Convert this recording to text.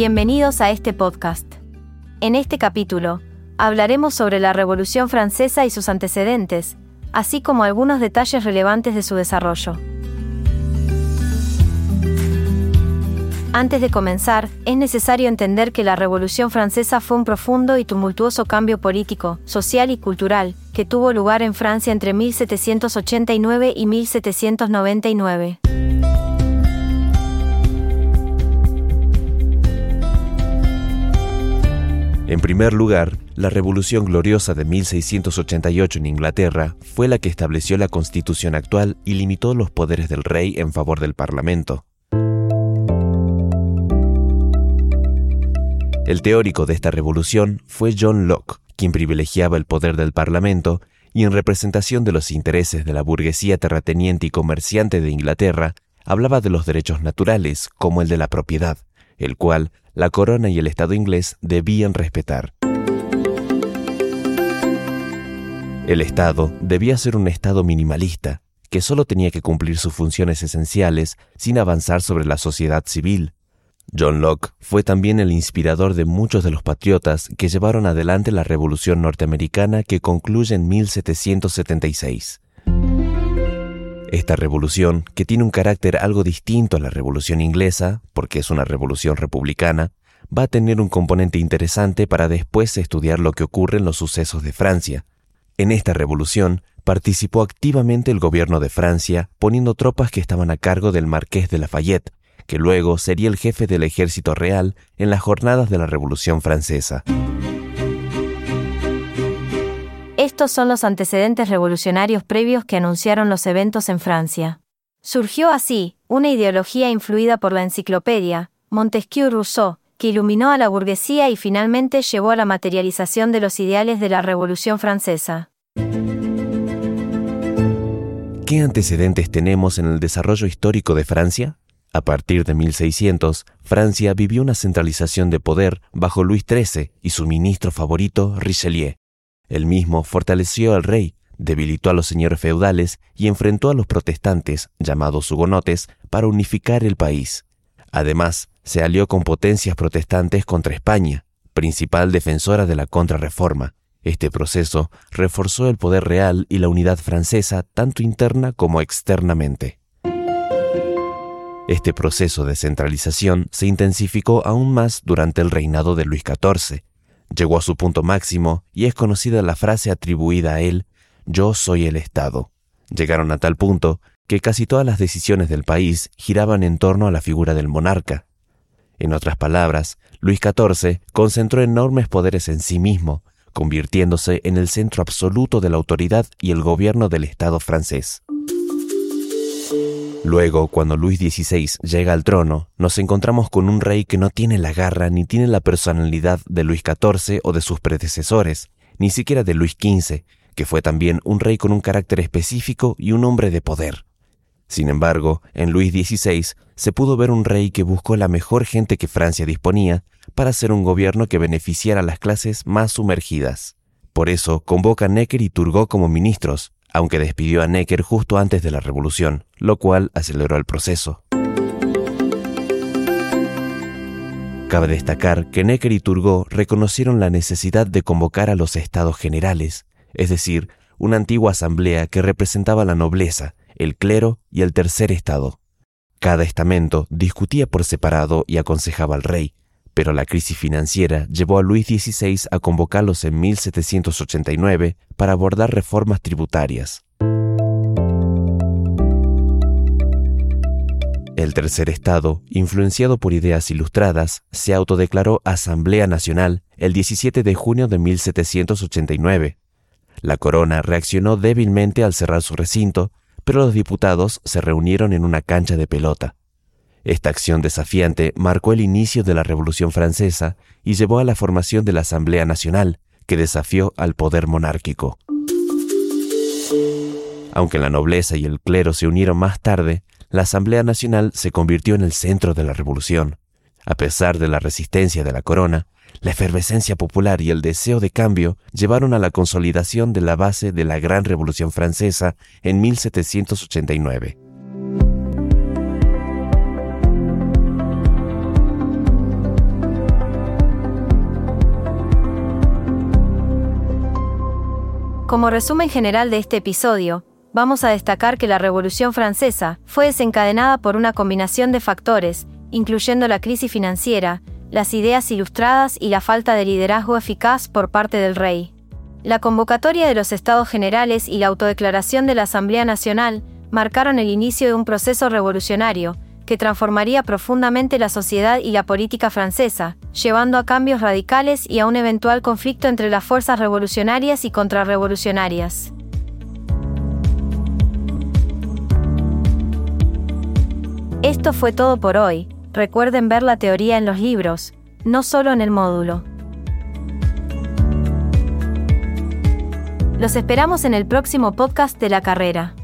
Bienvenidos a este podcast. En este capítulo, hablaremos sobre la Revolución Francesa y sus antecedentes, así como algunos detalles relevantes de su desarrollo. Antes de comenzar, es necesario entender que la Revolución Francesa fue un profundo y tumultuoso cambio político, social y cultural, que tuvo lugar en Francia entre 1789 y 1799. En primer lugar, la Revolución Gloriosa de 1688 en Inglaterra fue la que estableció la constitución actual y limitó los poderes del rey en favor del Parlamento. El teórico de esta revolución fue John Locke, quien privilegiaba el poder del Parlamento y en representación de los intereses de la burguesía terrateniente y comerciante de Inglaterra, hablaba de los derechos naturales, como el de la propiedad, el cual la corona y el Estado inglés debían respetar. El Estado debía ser un Estado minimalista, que solo tenía que cumplir sus funciones esenciales sin avanzar sobre la sociedad civil. John Locke fue también el inspirador de muchos de los patriotas que llevaron adelante la Revolución norteamericana que concluye en 1776. Esta revolución, que tiene un carácter algo distinto a la revolución inglesa, porque es una revolución republicana, va a tener un componente interesante para después estudiar lo que ocurre en los sucesos de Francia. En esta revolución participó activamente el gobierno de Francia, poniendo tropas que estaban a cargo del marqués de Lafayette, que luego sería el jefe del ejército real en las jornadas de la Revolución Francesa. Estos son los antecedentes revolucionarios previos que anunciaron los eventos en Francia. Surgió así, una ideología influida por la enciclopedia, Montesquieu-Rousseau, que iluminó a la burguesía y finalmente llevó a la materialización de los ideales de la Revolución Francesa. ¿Qué antecedentes tenemos en el desarrollo histórico de Francia? A partir de 1600, Francia vivió una centralización de poder bajo Luis XIII y su ministro favorito, Richelieu. El mismo fortaleció al rey, debilitó a los señores feudales y enfrentó a los protestantes, llamados hugonotes, para unificar el país. Además, se alió con potencias protestantes contra España, principal defensora de la contrarreforma. Este proceso reforzó el poder real y la unidad francesa tanto interna como externamente. Este proceso de centralización se intensificó aún más durante el reinado de Luis XIV, Llegó a su punto máximo y es conocida la frase atribuida a él, yo soy el Estado. Llegaron a tal punto que casi todas las decisiones del país giraban en torno a la figura del monarca. En otras palabras, Luis XIV concentró enormes poderes en sí mismo, convirtiéndose en el centro absoluto de la autoridad y el gobierno del Estado francés. Luego, cuando Luis XVI llega al trono, nos encontramos con un rey que no tiene la garra ni tiene la personalidad de Luis XIV o de sus predecesores, ni siquiera de Luis XV, que fue también un rey con un carácter específico y un hombre de poder. Sin embargo, en Luis XVI se pudo ver un rey que buscó la mejor gente que Francia disponía para hacer un gobierno que beneficiara a las clases más sumergidas. Por eso convoca a Necker y Turgot como ministros, aunque despidió a Necker justo antes de la revolución, lo cual aceleró el proceso. Cabe destacar que Necker y Turgot reconocieron la necesidad de convocar a los estados generales, es decir, una antigua asamblea que representaba la nobleza, el clero y el tercer estado. Cada estamento discutía por separado y aconsejaba al rey, pero la crisis financiera llevó a Luis XVI a convocarlos en 1789 para abordar reformas tributarias. El tercer estado, influenciado por ideas ilustradas, se autodeclaró Asamblea Nacional el 17 de junio de 1789. La corona reaccionó débilmente al cerrar su recinto, pero los diputados se reunieron en una cancha de pelota. Esta acción desafiante marcó el inicio de la Revolución Francesa y llevó a la formación de la Asamblea Nacional, que desafió al poder monárquico. Aunque la nobleza y el clero se unieron más tarde, la Asamblea Nacional se convirtió en el centro de la revolución. A pesar de la resistencia de la corona, la efervescencia popular y el deseo de cambio llevaron a la consolidación de la base de la Gran Revolución Francesa en 1789. Como resumen general de este episodio, vamos a destacar que la Revolución Francesa fue desencadenada por una combinación de factores, incluyendo la crisis financiera, las ideas ilustradas y la falta de liderazgo eficaz por parte del rey. La convocatoria de los Estados Generales y la autodeclaración de la Asamblea Nacional marcaron el inicio de un proceso revolucionario, que transformaría profundamente la sociedad y la política francesa, llevando a cambios radicales y a un eventual conflicto entre las fuerzas revolucionarias y contrarrevolucionarias. Esto fue todo por hoy, recuerden ver la teoría en los libros, no solo en el módulo. Los esperamos en el próximo podcast de la carrera.